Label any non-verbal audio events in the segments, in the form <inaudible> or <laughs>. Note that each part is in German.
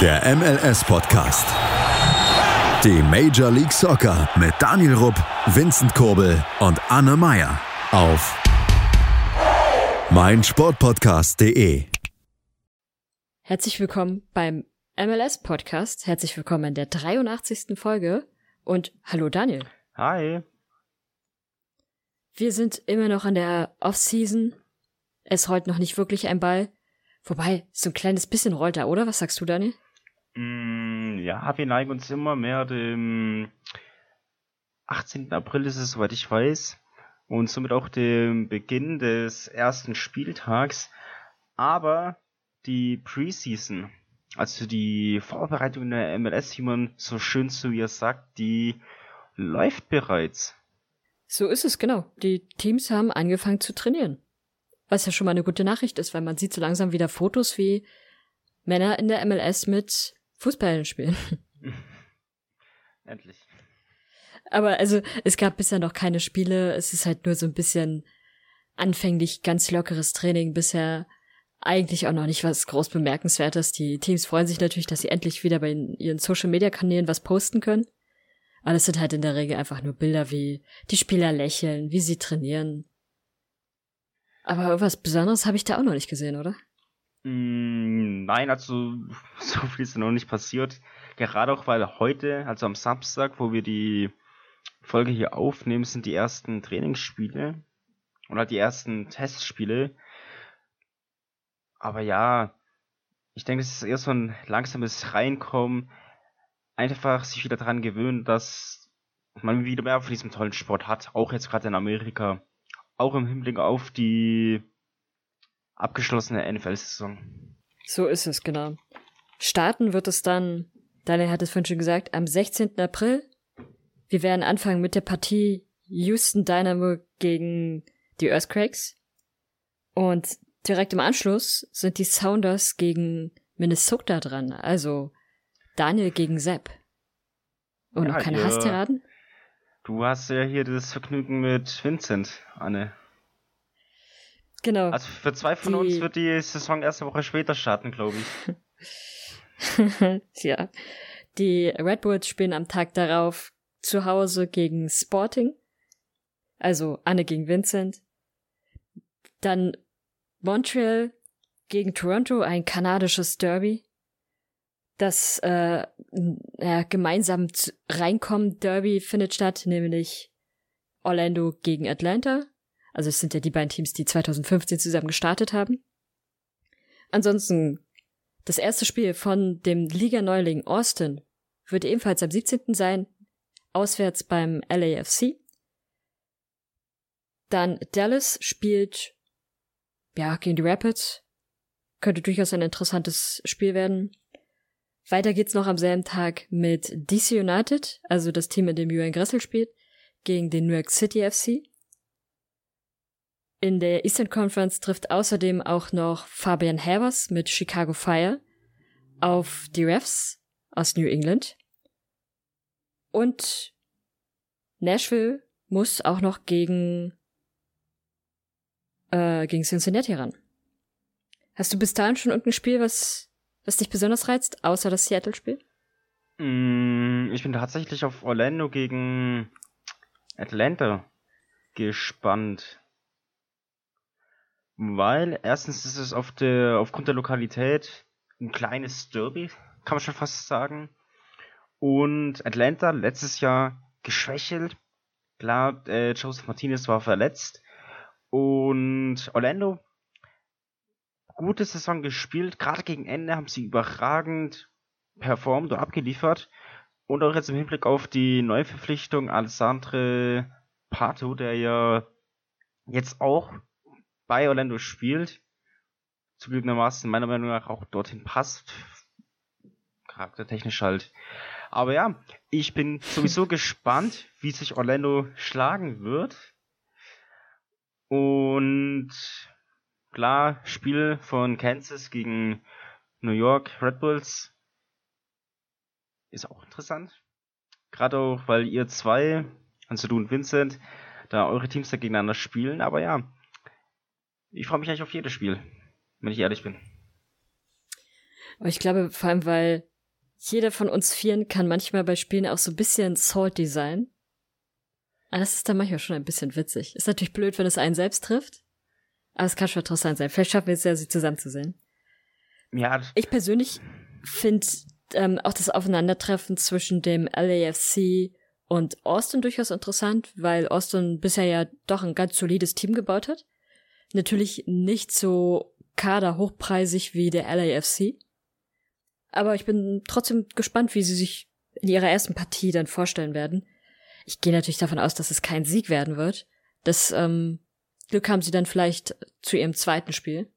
Der MLS-Podcast. Die Major League Soccer mit Daniel Rupp, Vincent Kurbel und Anne Meyer auf meinsportpodcast.de. Herzlich willkommen beim MLS-Podcast. Herzlich willkommen in der 83. Folge. Und hallo Daniel. Hi. Wir sind immer noch in der Off-Season. Es rollt noch nicht wirklich ein Ball. Wobei, so ein kleines bisschen rollt er, oder? Was sagst du, Daniel? Mm, ja, wir neigen uns immer mehr dem 18. April ist es, soweit ich weiß. Und somit auch dem Beginn des ersten Spieltags. Aber die Preseason, also die Vorbereitung der MLS, wie man so schön zu ihr sagt, die läuft bereits. So ist es, genau. Die Teams haben angefangen zu trainieren. Was ja schon mal eine gute Nachricht ist, weil man sieht so langsam wieder Fotos, wie Männer in der MLS mit Fußballen spielen. <laughs> Endlich. Aber also, es gab bisher noch keine Spiele. Es ist halt nur so ein bisschen anfänglich ganz lockeres Training. Bisher eigentlich auch noch nicht was groß bemerkenswertes. Die Teams freuen sich natürlich, dass sie endlich wieder bei ihren Social Media Kanälen was posten können. Aber es sind halt in der Regel einfach nur Bilder, wie die Spieler lächeln, wie sie trainieren. Aber irgendwas Besonderes habe ich da auch noch nicht gesehen, oder? Mm, nein, also <laughs> so viel ist noch nicht passiert. Gerade auch, weil heute, also am Samstag, wo wir die Folge hier aufnehmen, sind die ersten Trainingsspiele oder die ersten Testspiele. Aber ja, ich denke, es ist eher so ein langsames Reinkommen. Einfach sich wieder daran gewöhnen, dass man wieder mehr von diesem tollen Sport hat. Auch jetzt gerade in Amerika. Auch im Hinblick auf die abgeschlossene NFL-Saison. So ist es, genau. Starten wird es dann, Daniel hat es vorhin schon gesagt, am 16. April. Wir werden anfangen mit der Partie Houston Dynamo gegen die Earthquakes. Und direkt im Anschluss sind die Sounders gegen Minnesota dran. Also Daniel gegen Sepp. Und ja, noch keine Hasstiraden? Du hast ja hier das Vergnügen mit Vincent, Anne. Genau. Also für zwei von die... uns wird die Saison erst eine Woche später starten, glaube ich. <laughs> ja. Die Red Bulls spielen am Tag darauf zu Hause gegen Sporting. Also Anne gegen Vincent. Dann Montreal gegen Toronto, ein kanadisches Derby. Das äh, ja, gemeinsam reinkommen Derby findet statt, nämlich Orlando gegen Atlanta. Also es sind ja die beiden Teams, die 2015 zusammen gestartet haben. Ansonsten, das erste Spiel von dem Liga-Neuling Austin wird ebenfalls am 17. sein, auswärts beim LAFC. Dann Dallas spielt, ja, gegen die Rapids. Könnte durchaus ein interessantes Spiel werden. Weiter geht's noch am selben Tag mit DC United, also das Team, in dem Julian Gressel spielt, gegen den New York City FC. In der Eastern Conference trifft außerdem auch noch Fabian Havers mit Chicago Fire auf die Refs aus New England. Und Nashville muss auch noch gegen, äh, gegen Cincinnati ran. Hast du bis dahin schon irgendein Spiel, was, was dich besonders reizt, außer das Seattle-Spiel? Mm, ich bin tatsächlich auf Orlando gegen Atlanta gespannt weil erstens ist es auf der, aufgrund der Lokalität ein kleines Derby, kann man schon fast sagen. Und Atlanta letztes Jahr geschwächelt. Klar, äh, Joseph Martinez war verletzt. Und Orlando, gute Saison gespielt. Gerade gegen Ende haben sie überragend performt und abgeliefert. Und auch jetzt im Hinblick auf die Neuverpflichtung Alessandre Pato, der ja jetzt auch bei Orlando spielt, zugegebenermaßen meiner Meinung nach auch dorthin passt. Charaktertechnisch halt. Aber ja, ich bin sowieso <laughs> gespannt, wie sich Orlando schlagen wird. Und klar, Spiel von Kansas gegen New York Red Bulls ist auch interessant. Gerade auch, weil ihr zwei, also du und Vincent, da eure Teams da gegeneinander spielen. Aber ja, ich freue mich eigentlich auf jedes Spiel, wenn ich ehrlich bin. Aber ich glaube, vor allem, weil jeder von uns Vieren kann manchmal bei Spielen auch so ein bisschen salty sein. Aber das ist dann manchmal schon ein bisschen witzig. Ist natürlich blöd, wenn es einen selbst trifft. Aber es kann schon interessant sein. Vielleicht schaffen wir es ja, sie zusammenzusehen. Ja. Ich persönlich finde ähm, auch das Aufeinandertreffen zwischen dem LAFC und Austin durchaus interessant, weil Austin bisher ja doch ein ganz solides Team gebaut hat. Natürlich nicht so kaderhochpreisig wie der LAFC. Aber ich bin trotzdem gespannt, wie sie sich in ihrer ersten Partie dann vorstellen werden. Ich gehe natürlich davon aus, dass es kein Sieg werden wird. Das ähm, Glück haben sie dann vielleicht zu ihrem zweiten Spiel.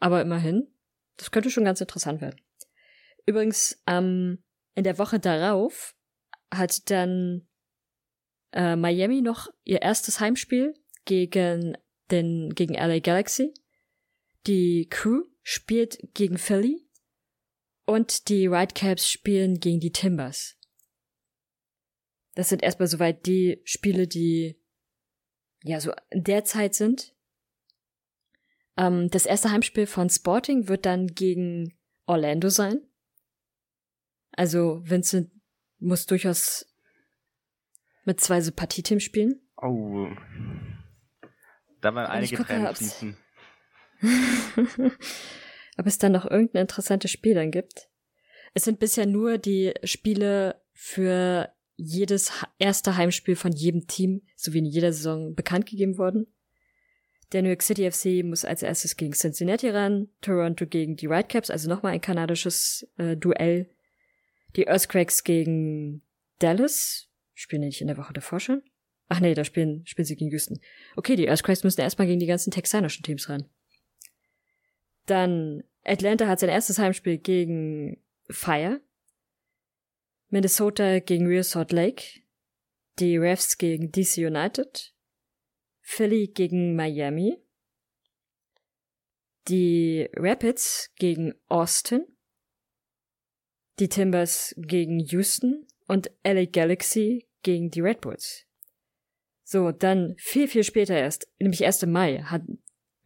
Aber immerhin, das könnte schon ganz interessant werden. Übrigens, ähm, in der Woche darauf hat dann äh, Miami noch ihr erstes Heimspiel gegen den gegen LA Galaxy. Die Crew spielt gegen Philly und die Whitecaps spielen gegen die Timbers. Das sind erstmal soweit die Spiele, die ja so in der Zeit sind. Ähm, das erste Heimspiel von Sporting wird dann gegen Orlando sein. Also Vincent muss durchaus mit zwei Sympathieteams spielen. Oh. Da waren einige gucke, Tränen fließen. <laughs> ob es dann noch irgendein interessantes Spiel dann gibt. Es sind bisher nur die Spiele für jedes erste Heimspiel von jedem Team sowie in jeder Saison bekannt gegeben worden. Der New York City FC muss als erstes gegen Cincinnati ran, Toronto gegen die Whitecaps, also nochmal ein kanadisches äh, Duell die Earthquakes gegen Dallas. Spielen die nicht in der Woche davor schon? Ach nee, da spielen, spielen sie gegen Houston. Okay, die Earthquakes müssen erstmal gegen die ganzen texanischen Teams ran. Dann Atlanta hat sein erstes Heimspiel gegen Fire. Minnesota gegen Real Salt Lake. Die Refs gegen DC United. Philly gegen Miami. Die Rapids gegen Austin die Timbers gegen Houston und LA Galaxy gegen die Red Bulls. So, dann viel, viel später erst, nämlich 1. Mai, hat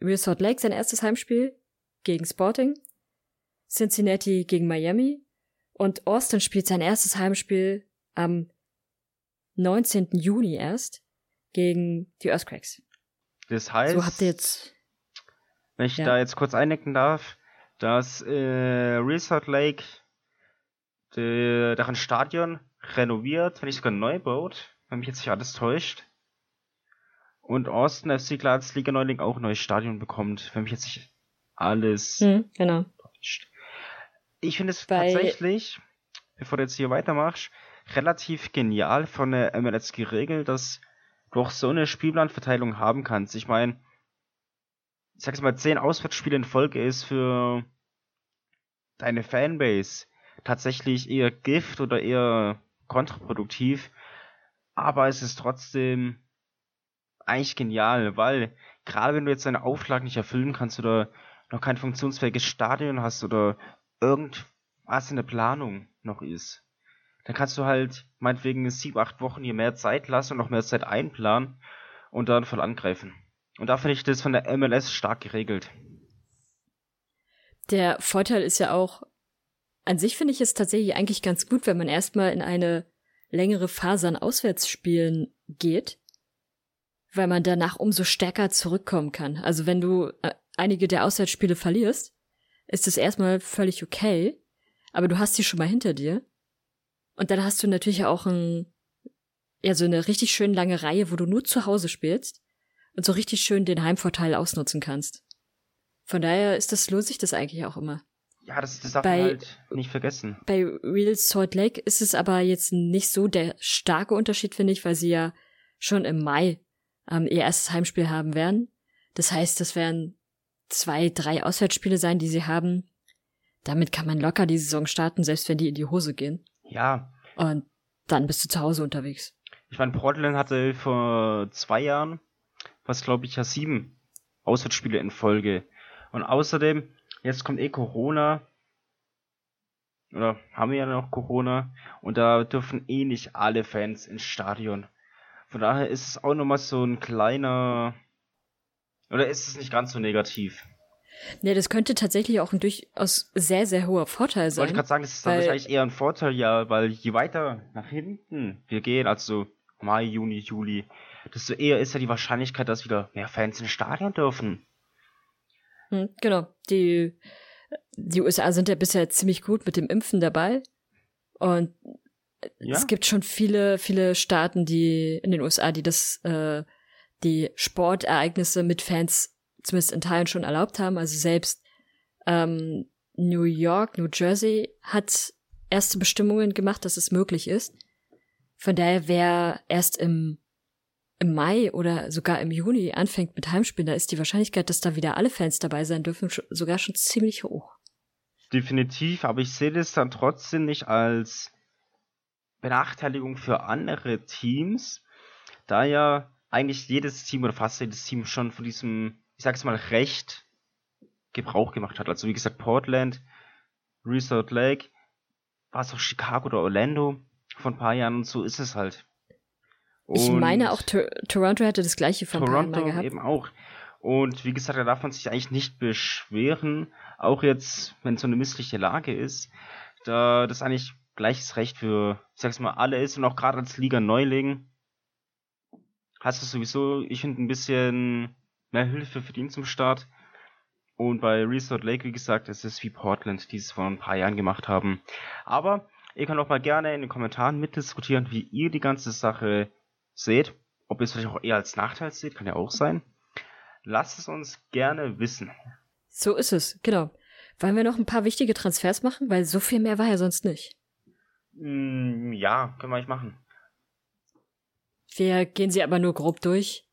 Real Salt Lake sein erstes Heimspiel gegen Sporting, Cincinnati gegen Miami und Austin spielt sein erstes Heimspiel am 19. Juni erst gegen die Earthquakes. Das heißt, so habt ihr jetzt, wenn ich ja. da jetzt kurz eindecken darf, dass äh, Real Salt Lake deren Stadion renoviert, wenn nicht sogar neu baut, wenn mich jetzt nicht alles täuscht. Und Austin FC als Liga Neuling auch ein neues Stadion bekommt, wenn mich jetzt nicht alles hm, genau. täuscht. Ich finde es Bei tatsächlich, bevor du jetzt hier weitermachst, relativ genial von der MLS geregelt, dass du auch so eine Spielplanverteilung haben kannst. Ich meine, ich sag jetzt mal, zehn Auswärtsspiele in Folge ist für deine Fanbase tatsächlich eher Gift oder eher kontraproduktiv. Aber es ist trotzdem eigentlich genial, weil gerade wenn du jetzt deine Auflagen nicht erfüllen kannst oder noch kein funktionsfähiges Stadion hast oder irgendwas in der Planung noch ist, dann kannst du halt meinetwegen sieben, acht Wochen hier mehr Zeit lassen und noch mehr Zeit einplanen und dann voll angreifen. Und da finde ich das von der MLS stark geregelt. Der Vorteil ist ja auch, an sich finde ich es tatsächlich eigentlich ganz gut, wenn man erstmal in eine längere Phase an Auswärtsspielen geht, weil man danach umso stärker zurückkommen kann. Also wenn du äh, einige der Auswärtsspiele verlierst, ist es erstmal völlig okay, aber du hast sie schon mal hinter dir. Und dann hast du natürlich auch ein, ja, so eine richtig schön lange Reihe, wo du nur zu Hause spielst und so richtig schön den Heimvorteil ausnutzen kannst. Von daher ist das, lohnt sich das eigentlich auch immer. Ja, das, das darf bei, man halt nicht vergessen. Bei Real Salt Lake ist es aber jetzt nicht so der starke Unterschied, finde ich, weil sie ja schon im Mai ähm, ihr erstes Heimspiel haben werden. Das heißt, das werden zwei, drei Auswärtsspiele sein, die sie haben. Damit kann man locker die Saison starten, selbst wenn die in die Hose gehen. Ja. Und dann bist du zu Hause unterwegs. Ich meine, Portland hatte vor zwei Jahren, was glaube ich ja sieben Auswärtsspiele in Folge. Und außerdem Jetzt kommt eh Corona. Oder haben wir ja noch Corona. Und da dürfen eh nicht alle Fans ins Stadion. Von daher ist es auch nochmal so ein kleiner. Oder ist es nicht ganz so negativ? Ja, das könnte tatsächlich auch ein durchaus sehr, sehr hoher Vorteil sein. Wollte ich gerade sagen, das ist weil, wahrscheinlich eher ein Vorteil, ja, weil je weiter nach hinten wir gehen, also Mai, Juni, Juli, desto eher ist ja die Wahrscheinlichkeit, dass wieder mehr Fans ins Stadion dürfen. Hm, genau. Die, die USA sind ja bisher ziemlich gut mit dem Impfen dabei. Und ja. es gibt schon viele, viele Staaten, die in den USA, die das, äh, die Sportereignisse mit Fans zumindest in Teilen schon erlaubt haben. Also selbst ähm, New York, New Jersey hat erste Bestimmungen gemacht, dass es möglich ist. Von daher, wer erst im, im Mai oder sogar im Juni anfängt mit Heimspielen, da ist die Wahrscheinlichkeit, dass da wieder alle Fans dabei sein dürfen, sogar schon ziemlich hoch. Definitiv, aber ich sehe das dann trotzdem nicht als Benachteiligung für andere Teams, da ja eigentlich jedes Team oder fast jedes Team schon von diesem ich sag's mal, recht Gebrauch gemacht hat. Also wie gesagt, Portland, Resort Lake, war es auch Chicago oder Orlando vor ein paar Jahren und so ist es halt. Und ich meine auch Tor Toronto hätte das gleiche von Toronto gehabt. eben auch. Und wie gesagt, da darf man sich eigentlich nicht beschweren, auch jetzt, wenn so eine missliche Lage ist, da das eigentlich gleiches Recht für, ich sag's mal, alle ist und auch gerade als Liga Neuling hast du sowieso, ich finde, ein bisschen mehr Hilfe ihn zum Start. Und bei Resort Lake, wie gesagt, es ist wie Portland, die es vor ein paar Jahren gemacht haben. Aber ihr könnt auch mal gerne in den Kommentaren mitdiskutieren, wie ihr die ganze Sache seht. Ob ihr es vielleicht auch eher als Nachteil seht, kann ja auch sein. Lasst es uns gerne wissen. So ist es, genau. Wollen wir noch ein paar wichtige Transfers machen? Weil so viel mehr war ja sonst nicht. Mm, ja, können wir eigentlich machen. Wir gehen sie aber nur grob durch.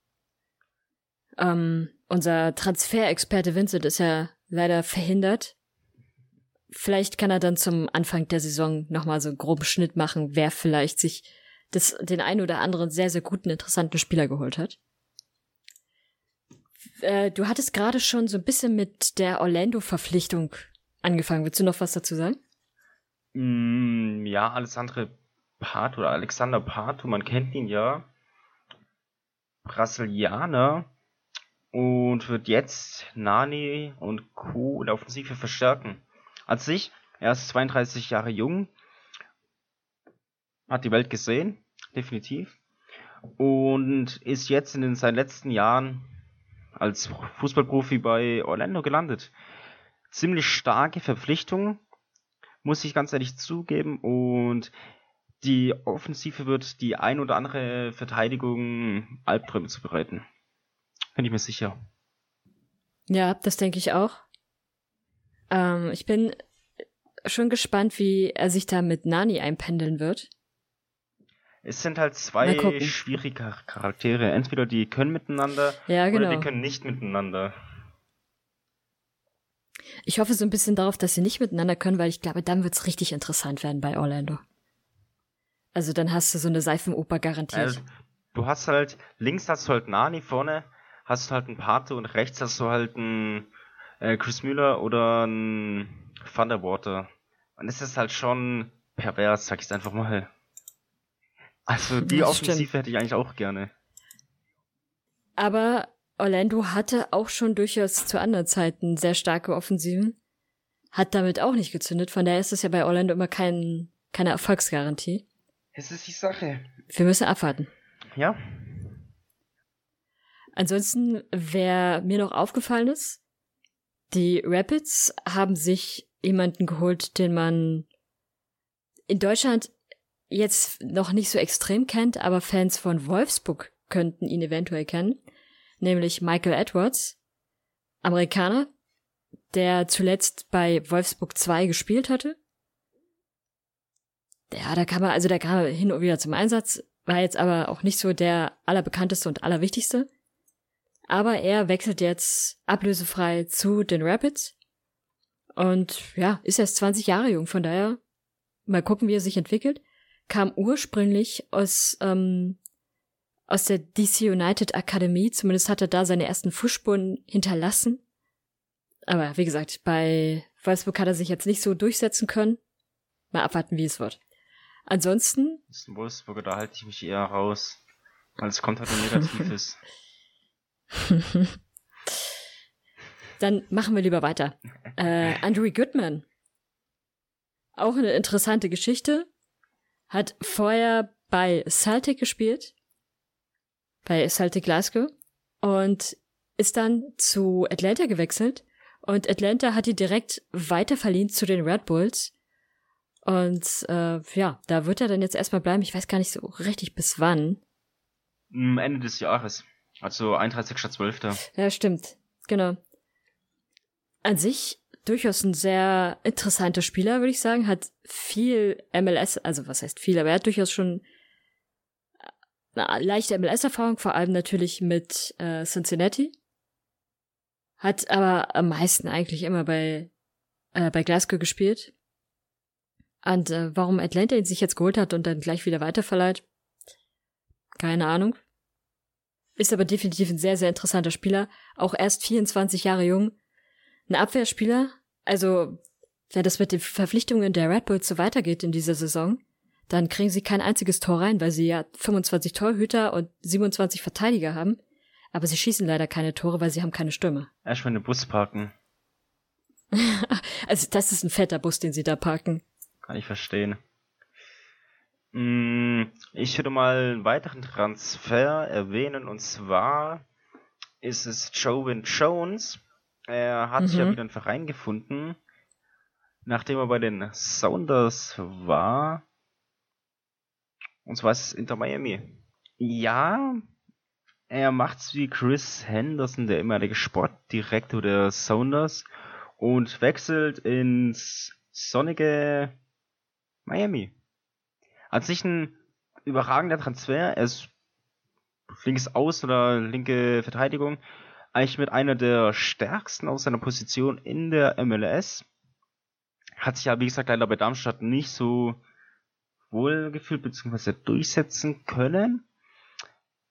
Ähm, unser Transferexperte Vincent ist ja leider verhindert. Vielleicht kann er dann zum Anfang der Saison nochmal so einen groben Schnitt machen, wer vielleicht sich das, den einen oder anderen sehr, sehr guten, interessanten Spieler geholt hat. Äh, du hattest gerade schon so ein bisschen mit der Orlando-Verpflichtung angefangen. Willst du noch was dazu sagen? Mm, ja, Alessandro Pato oder Alexander Pato, man kennt ihn ja. Brasilianer, und wird jetzt Nani und Co. in der Offensive verstärken. An sich, er ist 32 Jahre jung, hat die Welt gesehen, definitiv, und ist jetzt in seinen letzten Jahren als Fußballprofi bei Orlando gelandet. Ziemlich starke Verpflichtung, muss ich ganz ehrlich zugeben, und die Offensive wird die ein oder andere Verteidigung Albträume zu bereiten. Bin ich mir sicher. Ja, das denke ich auch. Ähm, ich bin schon gespannt, wie er sich da mit Nani einpendeln wird. Es sind halt zwei schwierige Charaktere. Entweder die können miteinander ja, genau. oder die können nicht miteinander. Ich hoffe so ein bisschen darauf, dass sie nicht miteinander können, weil ich glaube, dann wird es richtig interessant werden bei Orlando. Also dann hast du so eine Seifenoper garantiert. Also, du hast halt, links hast du halt Nani, vorne hast du halt einen Pate und rechts hast du halt einen äh, Chris Müller oder einen Thunderwater. Und es ist halt schon pervers, sag ich einfach mal. Also die das Offensive stimmt. hätte ich eigentlich auch gerne. Aber Orlando hatte auch schon durchaus zu anderen Zeiten sehr starke Offensiven. Hat damit auch nicht gezündet. Von daher ist es ja bei Orlando immer kein, keine Erfolgsgarantie. Es ist die Sache. Wir müssen abwarten. Ja, Ansonsten, wer mir noch aufgefallen ist, die Rapids haben sich jemanden geholt, den man in Deutschland jetzt noch nicht so extrem kennt, aber Fans von Wolfsburg könnten ihn eventuell kennen, nämlich Michael Edwards, Amerikaner, der zuletzt bei Wolfsburg 2 gespielt hatte. Ja, da kam er, also da kam hin und wieder zum Einsatz, war jetzt aber auch nicht so der allerbekannteste und allerwichtigste. Aber er wechselt jetzt ablösefrei zu den Rapids. Und ja, ist erst 20 Jahre jung, von daher mal gucken, wie er sich entwickelt. Kam ursprünglich aus, ähm, aus der DC United Akademie, zumindest hat er da seine ersten Fußspuren hinterlassen. Aber wie gesagt, bei Wolfsburg hat er sich jetzt nicht so durchsetzen können. Mal abwarten, wie es wird. Ansonsten. Das ist ein Wolfsburger, da halte ich mich eher raus. Weil es kommt halt um Negatives. Dann machen wir lieber weiter. Äh, Andrew Goodman. Auch eine interessante Geschichte. Hat vorher bei Celtic gespielt. Bei Celtic Glasgow. Und ist dann zu Atlanta gewechselt. Und Atlanta hat ihn direkt weiterverliehen zu den Red Bulls. Und äh, ja, da wird er dann jetzt erstmal bleiben. Ich weiß gar nicht so richtig bis wann. Ende des Jahres. Also 31.12. Ja, stimmt. Genau. An sich durchaus ein sehr interessanter Spieler, würde ich sagen. Hat viel MLS, also was heißt viel, aber er hat durchaus schon eine leichte MLS-Erfahrung, vor allem natürlich mit äh, Cincinnati. Hat aber am meisten eigentlich immer bei, äh, bei Glasgow gespielt. Und äh, warum Atlanta ihn sich jetzt geholt hat und dann gleich wieder weiterverleiht, keine Ahnung. Ist aber definitiv ein sehr, sehr interessanter Spieler. Auch erst 24 Jahre jung. Ein Abwehrspieler. Also, wenn das mit den Verpflichtungen der Red Bulls so weitergeht in dieser Saison, dann kriegen sie kein einziges Tor rein, weil sie ja 25 Torhüter und 27 Verteidiger haben. Aber sie schießen leider keine Tore, weil sie haben keine Stürme. Erstmal eine Bus parken. <laughs> also, das ist ein fetter Bus, den sie da parken. Kann ich verstehen. Mm, ich würde mal einen weiteren Transfer erwähnen und zwar ist es Joven Jones. Er hat mhm. sich ja wieder einen Verein gefunden, nachdem er bei den Sounders war. Und zwar ist es Inter Miami. Ja, er macht's wie Chris Henderson, der ehemalige Sportdirektor der Sounders, und wechselt ins sonnige Miami. An sich ein überragender Transfer. Er ist links aus oder linke Verteidigung. Eigentlich mit einer der stärksten aus seiner Position in der MLS. Hat sich ja, wie gesagt, leider bei Darmstadt nicht so wohl gefühlt bzw. durchsetzen können.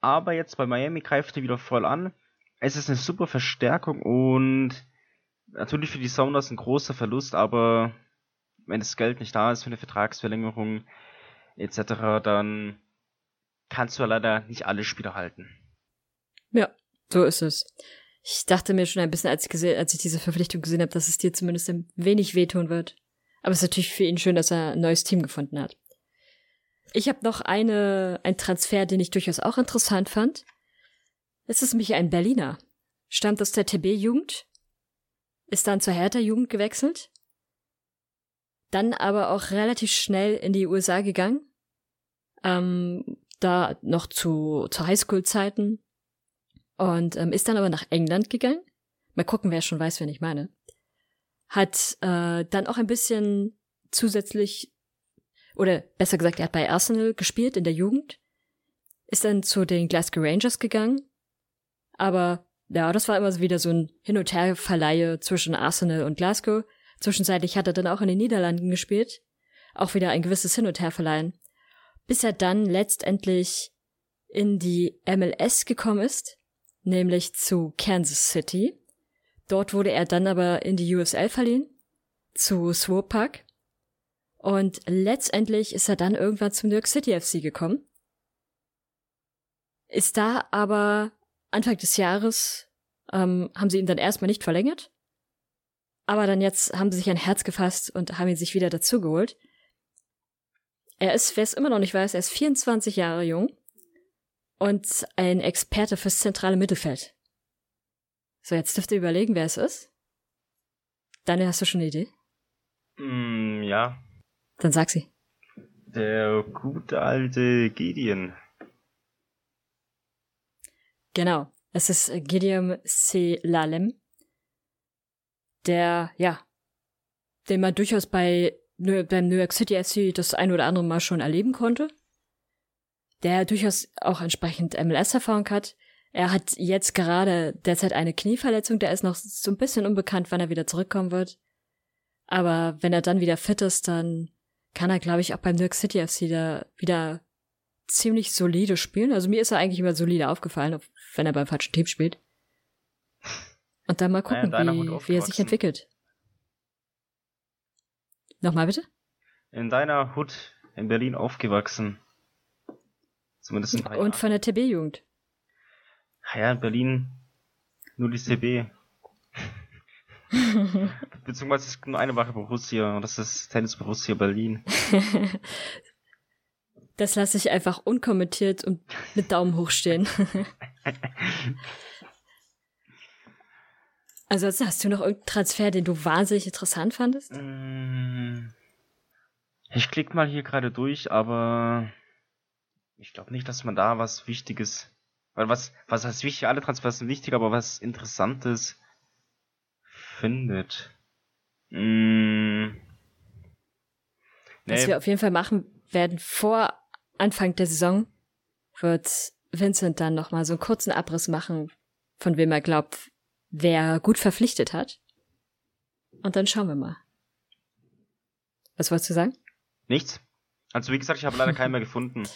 Aber jetzt bei Miami greift er wieder voll an. Es ist eine super Verstärkung und natürlich für die Sounders ein großer Verlust, aber wenn das Geld nicht da ist für eine Vertragsverlängerung etc., dann kannst du leider nicht alle Spieler halten. Ja, so ist es. Ich dachte mir schon ein bisschen, als ich, gesehen, als ich diese Verpflichtung gesehen habe, dass es dir zumindest ein wenig wehtun wird. Aber es ist natürlich für ihn schön, dass er ein neues Team gefunden hat. Ich habe noch eine, ein Transfer, den ich durchaus auch interessant fand. Es ist nämlich ein Berliner. Stammt aus der TB-Jugend, ist dann zur Hertha-Jugend gewechselt dann aber auch relativ schnell in die USA gegangen. Ähm, da noch zu, zu Highschool-Zeiten. Und ähm, ist dann aber nach England gegangen. Mal gucken, wer schon weiß, wen ich meine. Hat äh, dann auch ein bisschen zusätzlich, oder besser gesagt, er hat bei Arsenal gespielt in der Jugend. Ist dann zu den Glasgow Rangers gegangen. Aber ja, das war immer wieder so ein Hin- und Her-Verleihe zwischen Arsenal und Glasgow. Zwischenzeitlich hat er dann auch in den Niederlanden gespielt, auch wieder ein gewisses Hin und Her verleihen, bis er dann letztendlich in die MLS gekommen ist, nämlich zu Kansas City. Dort wurde er dann aber in die USL verliehen, zu Swopak. Und letztendlich ist er dann irgendwann zum New York City FC gekommen. Ist da aber Anfang des Jahres, ähm, haben sie ihn dann erstmal nicht verlängert aber dann jetzt haben sie sich ein Herz gefasst und haben ihn sich wieder dazugeholt. Er ist, wer es immer noch nicht weiß, er ist 24 Jahre jung und ein Experte fürs zentrale Mittelfeld. So, jetzt dürft ihr überlegen, wer es ist. Daniel, hast du schon eine Idee? Mm, ja. Dann sag sie. Der gute alte Gideon. Genau. Es ist Gideon C. Lalem der, ja, den man durchaus bei beim New York City SC das ein oder andere Mal schon erleben konnte. Der durchaus auch entsprechend MLS-Erfahrung hat. Er hat jetzt gerade derzeit eine Knieverletzung, der ist noch so ein bisschen unbekannt, wann er wieder zurückkommen wird. Aber wenn er dann wieder fit ist, dann kann er, glaube ich, auch beim New York City FC da wieder ziemlich solide spielen. Also mir ist er eigentlich immer solide aufgefallen, wenn er beim falschen Team spielt. Und dann mal gucken, wie, wie er sich entwickelt. Nochmal bitte? In deiner Hut in Berlin aufgewachsen. Zumindest in Und von der TB-Jugend. Ja, in Berlin nur die CB. Beziehungsweise es gibt nur eine Wache Borussia und das ist Tennis Borussia Berlin. <laughs> Das lasse ich einfach unkommentiert und mit Daumen hoch stehen. <laughs> also hast du noch irgendeinen Transfer, den du wahnsinnig interessant fandest? Mm. Ich klicke mal hier gerade durch, aber ich glaube nicht, dass man da was Wichtiges, weil was, was heißt wichtig? Alle Transfers sind wichtig, aber was Interessantes findet. Mm. Was wir auf jeden Fall machen werden vor Anfang der Saison, wird Vincent dann nochmal so einen kurzen Abriss machen, von wem er glaubt, wer gut verpflichtet hat. Und dann schauen wir mal. Was wolltest du sagen? Nichts. Also wie gesagt, ich habe leider keinen mehr gefunden. <laughs>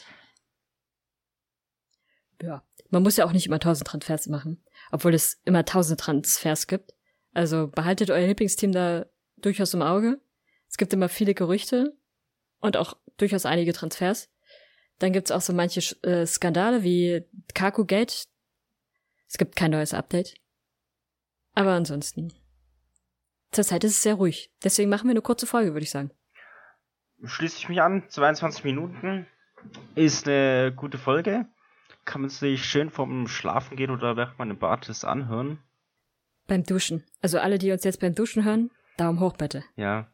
Ja, man muss ja auch nicht immer tausend Transfers machen, obwohl es immer tausend Transfers gibt. Also behaltet euer Lieblingsteam da durchaus im Auge. Es gibt immer viele Gerüchte und auch durchaus einige Transfers. Dann gibt's auch so manche äh, Skandale wie Kaku Gate. Es gibt kein neues Update. Aber ansonsten. Zurzeit ist es sehr ruhig. Deswegen machen wir eine kurze Folge, würde ich sagen. Schließe ich mich an. 22 Minuten ist eine gute Folge. Kann man sich schön vom Schlafen gehen oder während man im Bad ist anhören. Beim Duschen. Also alle, die uns jetzt beim Duschen hören, Daumen hoch bitte. Ja.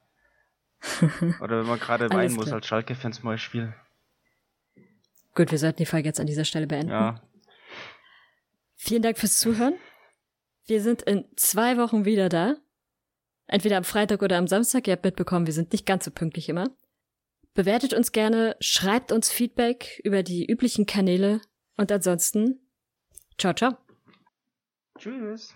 <laughs> Oder wenn man gerade weinen muss als Schalke-Fan zum Beispiel. Gut, wir sollten die Folge jetzt an dieser Stelle beenden. Ja. Vielen Dank fürs Zuhören. Wir sind in zwei Wochen wieder da. Entweder am Freitag oder am Samstag. Ihr habt mitbekommen, wir sind nicht ganz so pünktlich immer. Bewertet uns gerne, schreibt uns Feedback über die üblichen Kanäle und ansonsten, ciao, ciao. Tschüss.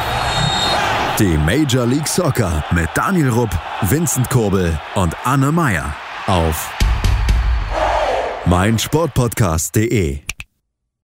Die Major League Soccer mit Daniel Rupp, Vincent Kurbel und Anne Meyer auf meinsportpodcast.de.